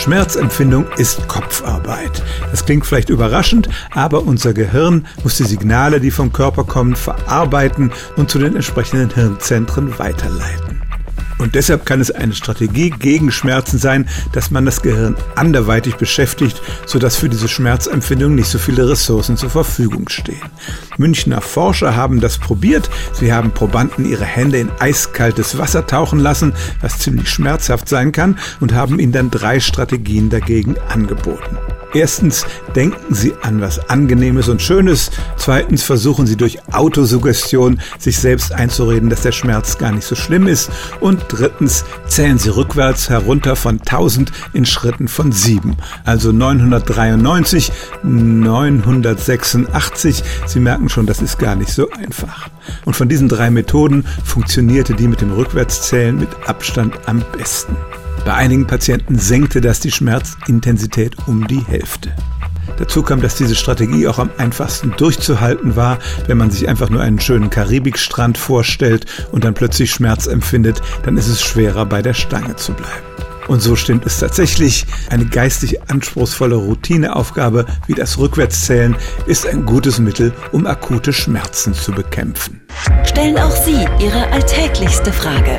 Schmerzempfindung ist Kopfarbeit. Das klingt vielleicht überraschend, aber unser Gehirn muss die Signale, die vom Körper kommen, verarbeiten und zu den entsprechenden Hirnzentren weiterleiten. Und deshalb kann es eine Strategie gegen Schmerzen sein, dass man das Gehirn anderweitig beschäftigt, sodass für diese Schmerzempfindung nicht so viele Ressourcen zur Verfügung stehen. Münchner Forscher haben das probiert. Sie haben Probanden ihre Hände in eiskaltes Wasser tauchen lassen, was ziemlich schmerzhaft sein kann, und haben ihnen dann drei Strategien dagegen angeboten. Erstens denken Sie an was Angenehmes und Schönes. Zweitens versuchen Sie durch Autosuggestion sich selbst einzureden, dass der Schmerz gar nicht so schlimm ist. Und drittens zählen Sie rückwärts herunter von 1000 in Schritten von 7. Also 993, 986. Sie merken schon, das ist gar nicht so einfach. Und von diesen drei Methoden funktionierte die mit dem Rückwärtszählen mit Abstand am besten. Bei einigen Patienten senkte das die Schmerzintensität um die Hälfte. Dazu kam, dass diese Strategie auch am einfachsten durchzuhalten war, wenn man sich einfach nur einen schönen Karibikstrand vorstellt und dann plötzlich Schmerz empfindet, dann ist es schwerer bei der Stange zu bleiben. Und so stimmt es tatsächlich. Eine geistig anspruchsvolle Routineaufgabe wie das Rückwärtszählen ist ein gutes Mittel, um akute Schmerzen zu bekämpfen. Stellen auch Sie Ihre alltäglichste Frage